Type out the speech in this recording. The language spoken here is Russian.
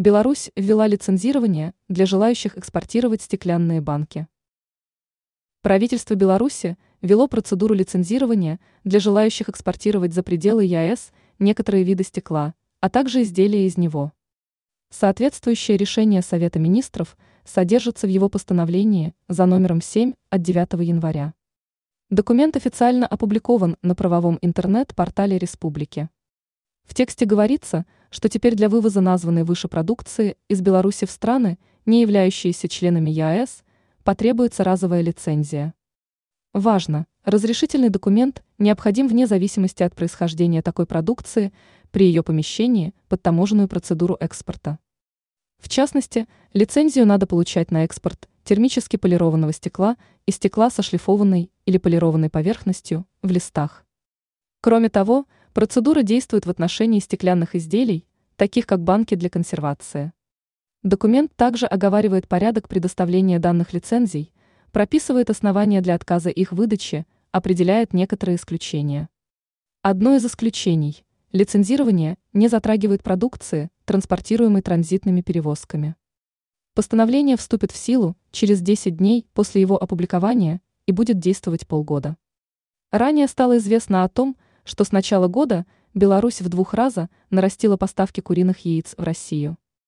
Беларусь ввела лицензирование для желающих экспортировать стеклянные банки. Правительство Беларуси вело процедуру лицензирования для желающих экспортировать за пределы ЕАЭС некоторые виды стекла, а также изделия из него. Соответствующее решение Совета министров содержится в его постановлении за номером 7 от 9 января. Документ официально опубликован на правовом интернет-портале республики. В тексте говорится, что теперь для вывоза названной выше продукции из Беларуси в страны, не являющиеся членами ЕАЭС, потребуется разовая лицензия. Важно, разрешительный документ необходим вне зависимости от происхождения такой продукции при ее помещении под таможенную процедуру экспорта. В частности, лицензию надо получать на экспорт термически полированного стекла и стекла со шлифованной или полированной поверхностью в листах. Кроме того, процедура действует в отношении стеклянных изделий, таких как банки для консервации. Документ также оговаривает порядок предоставления данных лицензий, прописывает основания для отказа их выдачи, определяет некоторые исключения. Одно из исключений – лицензирование не затрагивает продукции, транспортируемой транзитными перевозками. Постановление вступит в силу через 10 дней после его опубликования и будет действовать полгода. Ранее стало известно о том, что с начала года Беларусь в двух раза нарастила поставки куриных яиц в Россию.